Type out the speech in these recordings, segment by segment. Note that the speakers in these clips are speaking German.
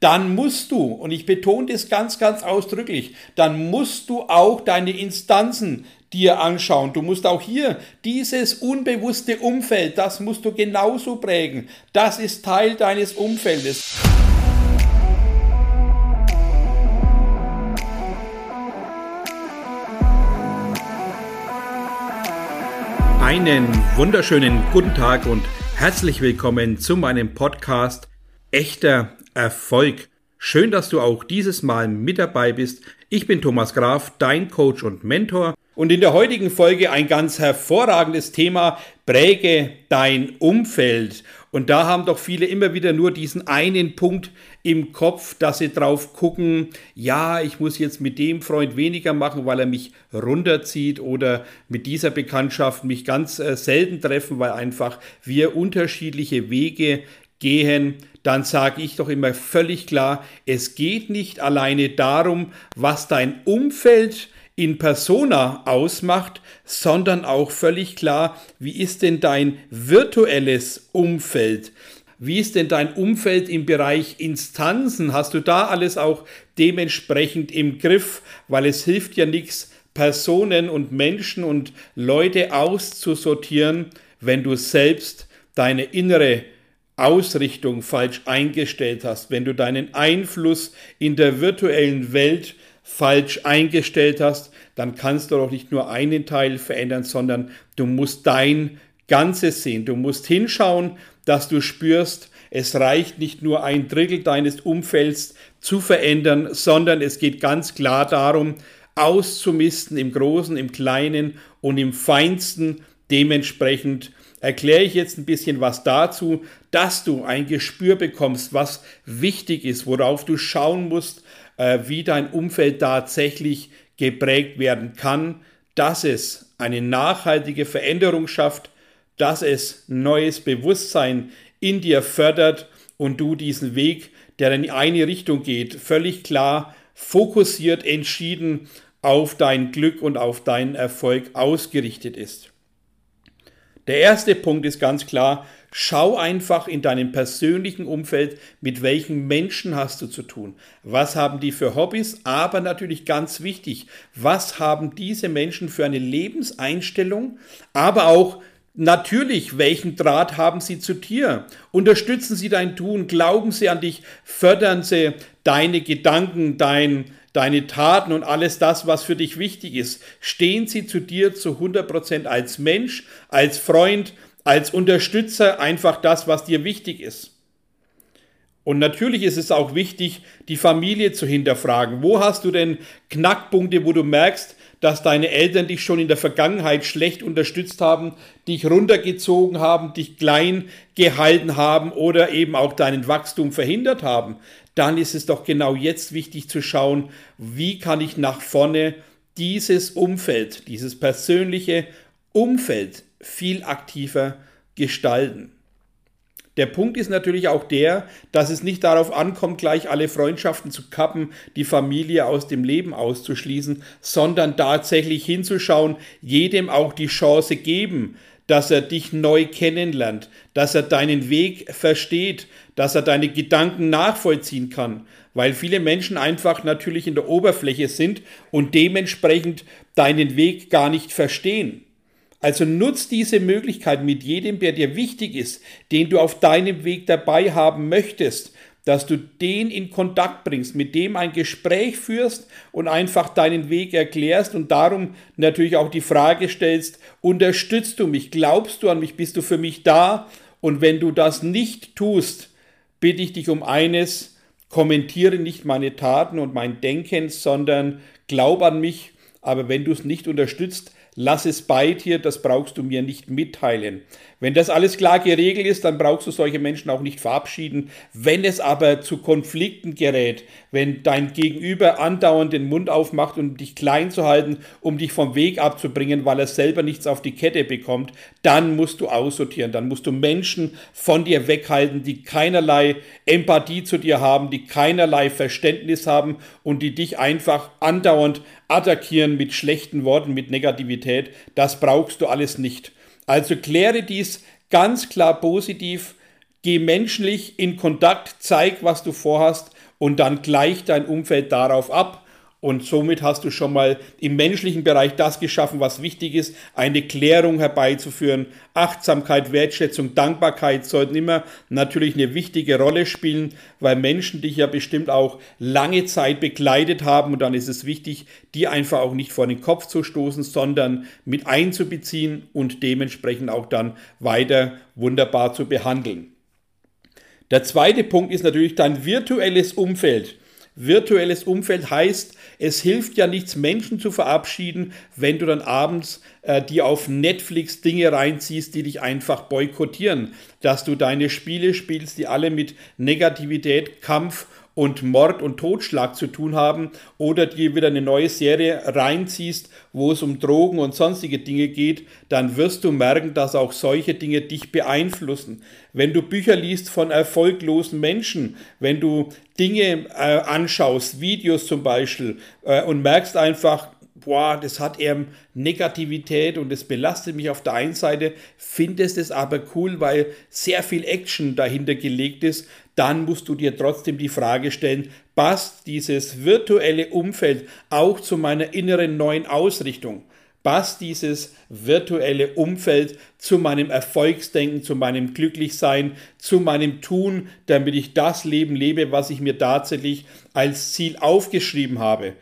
dann musst du, und ich betone das ganz, ganz ausdrücklich, dann musst du auch deine Instanzen dir anschauen. Du musst auch hier dieses unbewusste Umfeld, das musst du genauso prägen. Das ist Teil deines Umfeldes. Einen wunderschönen guten Tag und herzlich willkommen zu meinem Podcast Echter Erfolg. Schön, dass du auch dieses Mal mit dabei bist. Ich bin Thomas Graf, dein Coach und Mentor. Und in der heutigen Folge ein ganz hervorragendes Thema, präge dein Umfeld. Und da haben doch viele immer wieder nur diesen einen Punkt im Kopf, dass sie drauf gucken, ja, ich muss jetzt mit dem Freund weniger machen, weil er mich runterzieht oder mit dieser Bekanntschaft mich ganz äh, selten treffen, weil einfach wir unterschiedliche Wege gehen, dann sage ich doch immer völlig klar, es geht nicht alleine darum, was dein Umfeld in persona ausmacht, sondern auch völlig klar, wie ist denn dein virtuelles Umfeld? Wie ist denn dein Umfeld im Bereich Instanzen? Hast du da alles auch dementsprechend im Griff? Weil es hilft ja nichts, Personen und Menschen und Leute auszusortieren, wenn du selbst deine innere Ausrichtung falsch eingestellt hast, wenn du deinen Einfluss in der virtuellen Welt falsch eingestellt hast, dann kannst du doch nicht nur einen Teil verändern, sondern du musst dein Ganzes sehen. Du musst hinschauen, dass du spürst, es reicht nicht nur ein Drittel deines Umfelds zu verändern, sondern es geht ganz klar darum, auszumisten im Großen, im Kleinen und im Feinsten dementsprechend erkläre ich jetzt ein bisschen was dazu, dass du ein Gespür bekommst, was wichtig ist, worauf du schauen musst, äh, wie dein Umfeld tatsächlich geprägt werden kann, dass es eine nachhaltige Veränderung schafft, dass es neues Bewusstsein in dir fördert und du diesen Weg, der in eine Richtung geht, völlig klar, fokussiert, entschieden auf dein Glück und auf deinen Erfolg ausgerichtet ist. Der erste Punkt ist ganz klar, schau einfach in deinem persönlichen Umfeld, mit welchen Menschen hast du zu tun. Was haben die für Hobbys? Aber natürlich ganz wichtig, was haben diese Menschen für eine Lebenseinstellung? Aber auch Natürlich, welchen Draht haben Sie zu dir? Unterstützen Sie dein Tun, glauben Sie an dich, fördern Sie deine Gedanken, dein, deine Taten und alles das, was für dich wichtig ist. Stehen sie zu dir zu 100% als Mensch, als Freund, als Unterstützer, einfach das, was dir wichtig ist. Und natürlich ist es auch wichtig, die Familie zu hinterfragen. Wo hast du denn Knackpunkte, wo du merkst, dass deine Eltern dich schon in der Vergangenheit schlecht unterstützt haben, dich runtergezogen haben, dich klein gehalten haben oder eben auch deinen Wachstum verhindert haben dann ist es doch genau jetzt wichtig zu schauen, wie kann ich nach vorne dieses Umfeld, dieses persönliche Umfeld viel aktiver gestalten. Der Punkt ist natürlich auch der, dass es nicht darauf ankommt, gleich alle Freundschaften zu kappen, die Familie aus dem Leben auszuschließen, sondern tatsächlich hinzuschauen, jedem auch die Chance geben, dass er dich neu kennenlernt, dass er deinen Weg versteht, dass er deine Gedanken nachvollziehen kann, weil viele Menschen einfach natürlich in der Oberfläche sind und dementsprechend deinen Weg gar nicht verstehen. Also nutz diese Möglichkeit mit jedem, der dir wichtig ist, den du auf deinem Weg dabei haben möchtest, dass du den in Kontakt bringst, mit dem ein Gespräch führst und einfach deinen Weg erklärst und darum natürlich auch die Frage stellst, unterstützt du mich, glaubst du an mich, bist du für mich da? Und wenn du das nicht tust, bitte ich dich um eines, kommentiere nicht meine Taten und mein Denken, sondern glaub an mich, aber wenn du es nicht unterstützt, lass es bei dir, das brauchst du mir nicht mitteilen. Wenn das alles klar geregelt ist, dann brauchst du solche Menschen auch nicht verabschieden. Wenn es aber zu Konflikten gerät, wenn dein Gegenüber andauernd den Mund aufmacht, um dich klein zu halten, um dich vom Weg abzubringen, weil er selber nichts auf die Kette bekommt, dann musst du aussortieren. Dann musst du Menschen von dir weghalten, die keinerlei Empathie zu dir haben, die keinerlei Verständnis haben und die dich einfach andauernd attackieren mit schlechten Worten, mit Negativität. Das brauchst du alles nicht. Also kläre dies ganz klar positiv, geh menschlich in Kontakt, zeig, was du vorhast und dann gleicht dein Umfeld darauf ab und somit hast du schon mal im menschlichen Bereich das geschaffen, was wichtig ist, eine Klärung herbeizuführen. Achtsamkeit, Wertschätzung, Dankbarkeit sollten immer natürlich eine wichtige Rolle spielen, weil Menschen dich ja bestimmt auch lange Zeit begleitet haben und dann ist es wichtig, die einfach auch nicht vor den Kopf zu stoßen, sondern mit einzubeziehen und dementsprechend auch dann weiter wunderbar zu behandeln. Der zweite Punkt ist natürlich dein virtuelles Umfeld. Virtuelles Umfeld heißt, es hilft ja nichts, Menschen zu verabschieden, wenn du dann abends äh, dir auf Netflix Dinge reinziehst, die dich einfach boykottieren. Dass du deine Spiele spielst, die alle mit Negativität, Kampf und Mord und Totschlag zu tun haben oder dir wieder eine neue Serie reinziehst, wo es um Drogen und sonstige Dinge geht, dann wirst du merken, dass auch solche Dinge dich beeinflussen. Wenn du Bücher liest von erfolglosen Menschen, wenn du Dinge äh, anschaust, Videos zum Beispiel, äh, und merkst einfach, boah, das hat eher Negativität und das belastet mich auf der einen Seite, findest es aber cool, weil sehr viel Action dahinter gelegt ist, dann musst du dir trotzdem die Frage stellen, passt dieses virtuelle Umfeld auch zu meiner inneren neuen Ausrichtung? Passt dieses virtuelle Umfeld zu meinem Erfolgsdenken, zu meinem Glücklichsein, zu meinem Tun, damit ich das Leben lebe, was ich mir tatsächlich als Ziel aufgeschrieben habe?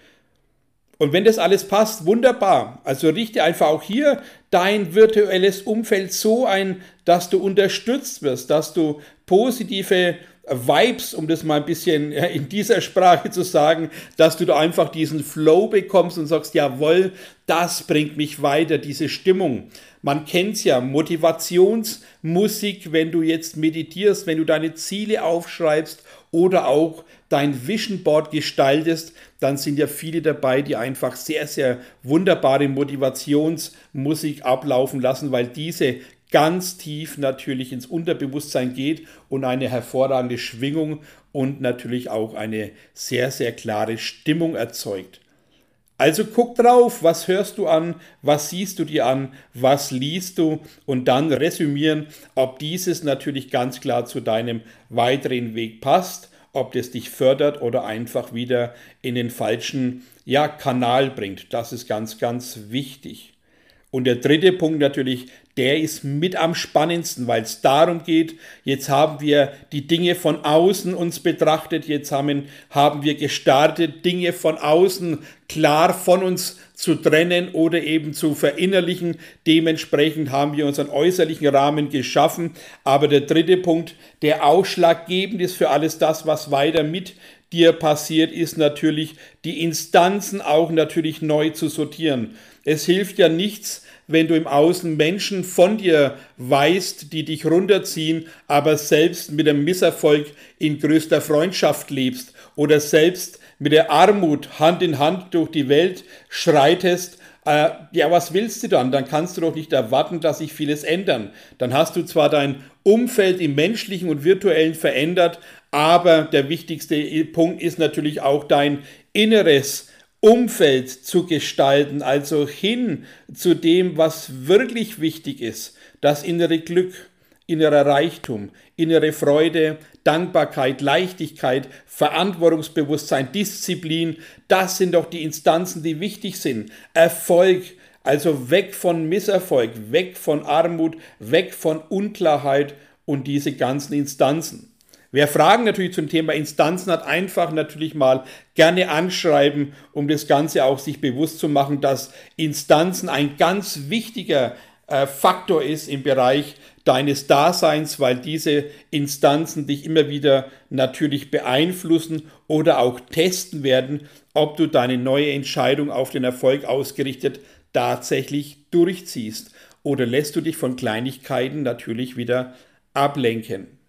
Und wenn das alles passt, wunderbar. Also richte einfach auch hier dein virtuelles Umfeld so ein, dass du unterstützt wirst, dass du positive Vibes, um das mal ein bisschen in dieser Sprache zu sagen, dass du da einfach diesen Flow bekommst und sagst, jawohl, das bringt mich weiter, diese Stimmung. Man kennt es ja, Motivationsmusik, wenn du jetzt meditierst, wenn du deine Ziele aufschreibst oder auch dein Vision Board gestaltest, dann sind ja viele dabei, die einfach sehr, sehr wunderbare Motivationsmusik ablaufen lassen, weil diese ganz tief natürlich ins Unterbewusstsein geht und eine hervorragende Schwingung und natürlich auch eine sehr, sehr klare Stimmung erzeugt. Also guck drauf, was hörst du an, was siehst du dir an, was liest du und dann resümieren, ob dieses natürlich ganz klar zu deinem weiteren Weg passt, ob das dich fördert oder einfach wieder in den falschen ja, Kanal bringt. Das ist ganz, ganz wichtig. Und der dritte Punkt natürlich, der ist mit am spannendsten, weil es darum geht, jetzt haben wir die Dinge von außen uns betrachtet, jetzt haben, haben wir gestartet, Dinge von außen klar von uns zu trennen oder eben zu verinnerlichen. Dementsprechend haben wir unseren äußerlichen Rahmen geschaffen. Aber der dritte Punkt, der ausschlaggebend ist für alles das, was weiter mit dir passiert, ist natürlich die Instanzen auch natürlich neu zu sortieren. Es hilft ja nichts, wenn du im Außen Menschen von dir weißt, die dich runterziehen, aber selbst mit dem Misserfolg in größter Freundschaft lebst oder selbst mit der Armut Hand in Hand durch die Welt schreitest, äh, ja, was willst du dann? Dann kannst du doch nicht erwarten, dass sich vieles ändern. Dann hast du zwar dein Umfeld im menschlichen und virtuellen verändert, aber der wichtigste Punkt ist natürlich auch dein inneres Umfeld zu gestalten, also hin zu dem, was wirklich wichtig ist, das innere Glück, innerer Reichtum, innere Freude, Dankbarkeit, Leichtigkeit, Verantwortungsbewusstsein, Disziplin, das sind doch die Instanzen, die wichtig sind. Erfolg, also weg von Misserfolg, weg von Armut, weg von Unklarheit und diese ganzen Instanzen. Wer Fragen natürlich zum Thema Instanzen hat, einfach natürlich mal gerne anschreiben, um das Ganze auch sich bewusst zu machen, dass Instanzen ein ganz wichtiger äh, Faktor ist im Bereich deines Daseins, weil diese Instanzen dich immer wieder natürlich beeinflussen oder auch testen werden, ob du deine neue Entscheidung auf den Erfolg ausgerichtet tatsächlich durchziehst oder lässt du dich von Kleinigkeiten natürlich wieder ablenken.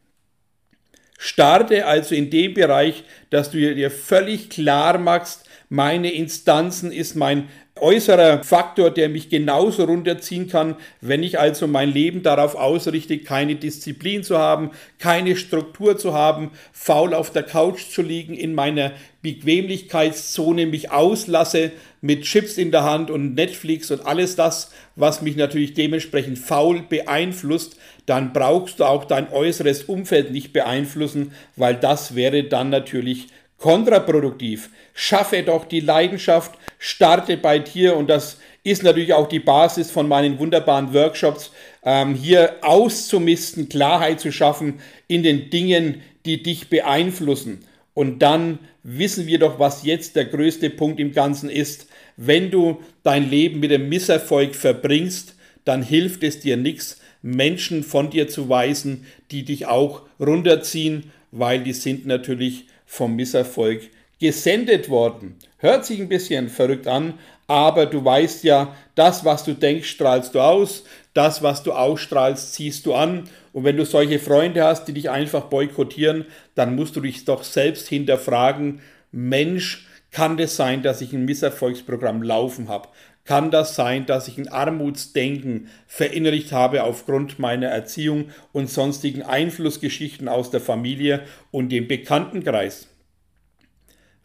Starte also in dem Bereich, dass du dir völlig klar machst, meine Instanzen ist mein äußerer Faktor, der mich genauso runterziehen kann, wenn ich also mein Leben darauf ausrichte, keine Disziplin zu haben, keine Struktur zu haben, faul auf der Couch zu liegen, in meiner Bequemlichkeitszone mich auslasse mit Chips in der Hand und Netflix und alles das, was mich natürlich dementsprechend faul beeinflusst, dann brauchst du auch dein äußeres Umfeld nicht beeinflussen, weil das wäre dann natürlich kontraproduktiv. Schaffe doch die Leidenschaft, starte bei dir und das ist natürlich auch die Basis von meinen wunderbaren Workshops, ähm, hier auszumisten, Klarheit zu schaffen in den Dingen, die dich beeinflussen. Und dann wissen wir doch, was jetzt der größte Punkt im Ganzen ist. Wenn du dein Leben mit dem Misserfolg verbringst, dann hilft es dir nichts, Menschen von dir zu weisen, die dich auch runterziehen, weil die sind natürlich vom Misserfolg gesendet worden. Hört sich ein bisschen verrückt an, aber du weißt ja, das, was du denkst, strahlst du aus, das, was du ausstrahlst, ziehst du an. Und wenn du solche Freunde hast, die dich einfach boykottieren, dann musst du dich doch selbst hinterfragen, Mensch, kann das sein, dass ich ein Misserfolgsprogramm laufen habe? Kann das sein, dass ich ein Armutsdenken verinnerlicht habe aufgrund meiner Erziehung und sonstigen Einflussgeschichten aus der Familie und dem Bekanntenkreis?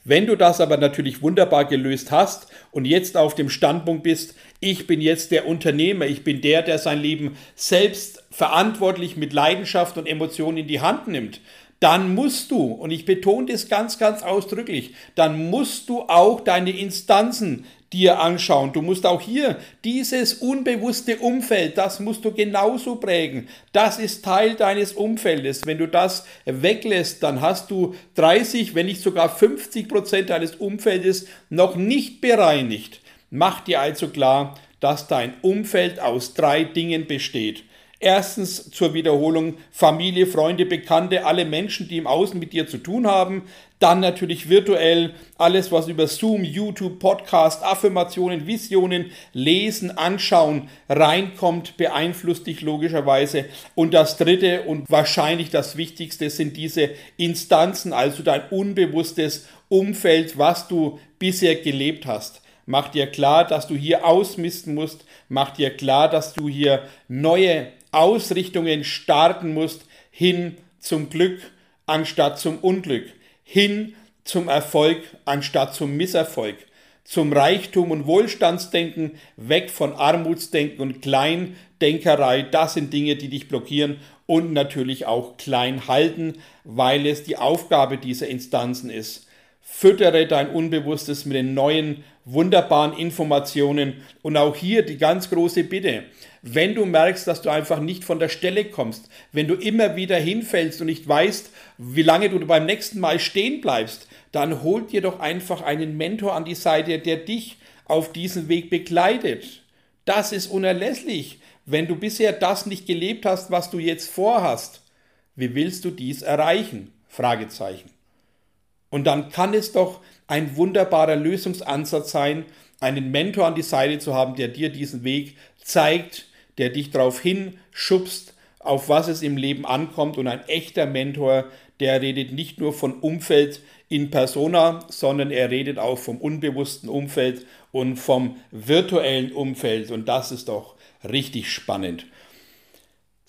Wenn du das aber natürlich wunderbar gelöst hast und jetzt auf dem Standpunkt bist, ich bin jetzt der Unternehmer, ich bin der, der sein Leben selbst verantwortlich mit Leidenschaft und Emotionen in die Hand nimmt, dann musst du, und ich betone das ganz, ganz ausdrücklich, dann musst du auch deine Instanzen dir anschauen. Du musst auch hier dieses unbewusste Umfeld, das musst du genauso prägen. Das ist Teil deines Umfeldes. Wenn du das weglässt, dann hast du 30, wenn nicht sogar 50 Prozent deines Umfeldes noch nicht bereinigt. Mach dir also klar, dass dein Umfeld aus drei Dingen besteht. Erstens zur Wiederholung Familie, Freunde, Bekannte, alle Menschen, die im Außen mit dir zu tun haben. Dann natürlich virtuell alles, was über Zoom, YouTube, Podcast, Affirmationen, Visionen, Lesen, Anschauen reinkommt, beeinflusst dich logischerweise. Und das dritte und wahrscheinlich das Wichtigste sind diese Instanzen, also dein unbewusstes Umfeld, was du bisher gelebt hast. Mach dir klar, dass du hier ausmisten musst. Mach dir klar, dass du hier neue Ausrichtungen starten musst hin zum Glück anstatt zum Unglück, hin zum Erfolg anstatt zum Misserfolg, zum Reichtum und Wohlstandsdenken, weg von Armutsdenken und Kleindenkerei. Das sind Dinge, die dich blockieren und natürlich auch klein halten, weil es die Aufgabe dieser Instanzen ist. Füttere dein Unbewusstes mit den neuen wunderbaren Informationen und auch hier die ganz große Bitte. Wenn du merkst, dass du einfach nicht von der Stelle kommst, wenn du immer wieder hinfällst und nicht weißt, wie lange du beim nächsten Mal stehen bleibst, dann hol dir doch einfach einen Mentor an die Seite, der dich auf diesem Weg begleitet. Das ist unerlässlich, wenn du bisher das nicht gelebt hast, was du jetzt vorhast. Wie willst du dies erreichen? Fragezeichen. Und dann kann es doch ein wunderbarer Lösungsansatz sein, einen Mentor an die Seite zu haben, der dir diesen Weg zeigt, der dich darauf hinschubst, auf was es im Leben ankommt. Und ein echter Mentor, der redet nicht nur von Umfeld in persona, sondern er redet auch vom unbewussten Umfeld und vom virtuellen Umfeld. Und das ist doch richtig spannend.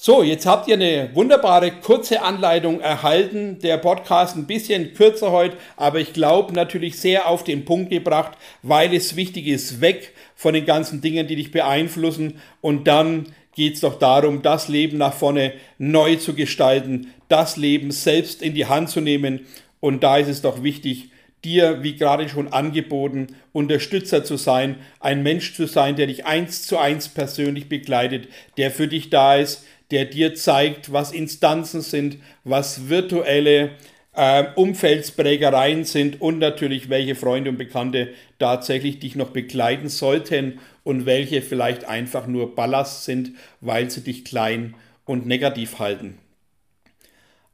So, jetzt habt ihr eine wunderbare kurze Anleitung erhalten. Der Podcast ein bisschen kürzer heute, aber ich glaube natürlich sehr auf den Punkt gebracht, weil es wichtig ist, weg von den ganzen Dingen, die dich beeinflussen. Und dann geht es doch darum, das Leben nach vorne neu zu gestalten, das Leben selbst in die Hand zu nehmen. Und da ist es doch wichtig, dir, wie gerade schon angeboten, Unterstützer zu sein, ein Mensch zu sein, der dich eins zu eins persönlich begleitet, der für dich da ist, der dir zeigt, was Instanzen sind, was virtuelle äh, Umfeldsprägereien sind und natürlich welche Freunde und Bekannte tatsächlich dich noch begleiten sollten und welche vielleicht einfach nur Ballast sind, weil sie dich klein und negativ halten.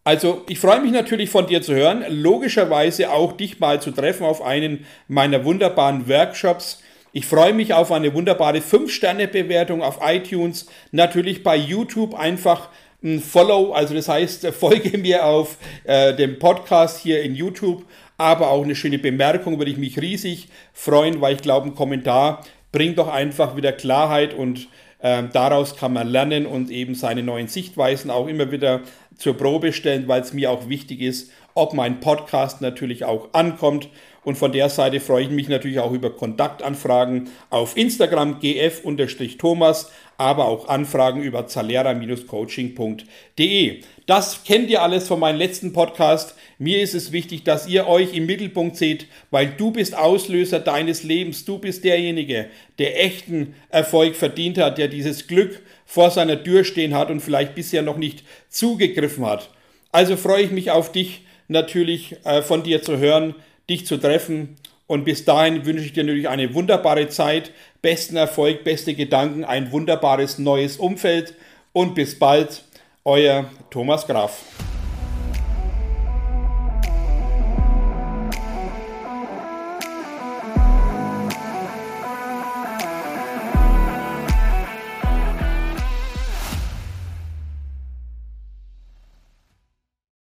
Also ich freue mich natürlich von dir zu hören, logischerweise auch dich mal zu treffen auf einen meiner wunderbaren Workshops. Ich freue mich auf eine wunderbare 5-Sterne-Bewertung auf iTunes, natürlich bei YouTube einfach ein Follow, also das heißt, folge mir auf äh, dem Podcast hier in YouTube, aber auch eine schöne Bemerkung würde ich mich riesig freuen, weil ich glaube, ein Kommentar bringt doch einfach wieder Klarheit und äh, daraus kann man lernen und eben seine neuen Sichtweisen auch immer wieder zur Probe stellen, weil es mir auch wichtig ist, ob mein Podcast natürlich auch ankommt. Und von der Seite freue ich mich natürlich auch über Kontaktanfragen auf Instagram gf-thomas, aber auch Anfragen über zalera-coaching.de. Das kennt ihr alles von meinem letzten Podcast. Mir ist es wichtig, dass ihr euch im Mittelpunkt seht, weil du bist Auslöser deines Lebens. Du bist derjenige, der echten Erfolg verdient hat, der dieses Glück vor seiner Tür stehen hat und vielleicht bisher noch nicht zugegriffen hat. Also freue ich mich auf dich natürlich äh, von dir zu hören dich zu treffen. Und bis dahin wünsche ich dir natürlich eine wunderbare Zeit, besten Erfolg, beste Gedanken, ein wunderbares neues Umfeld und bis bald, euer Thomas Graf.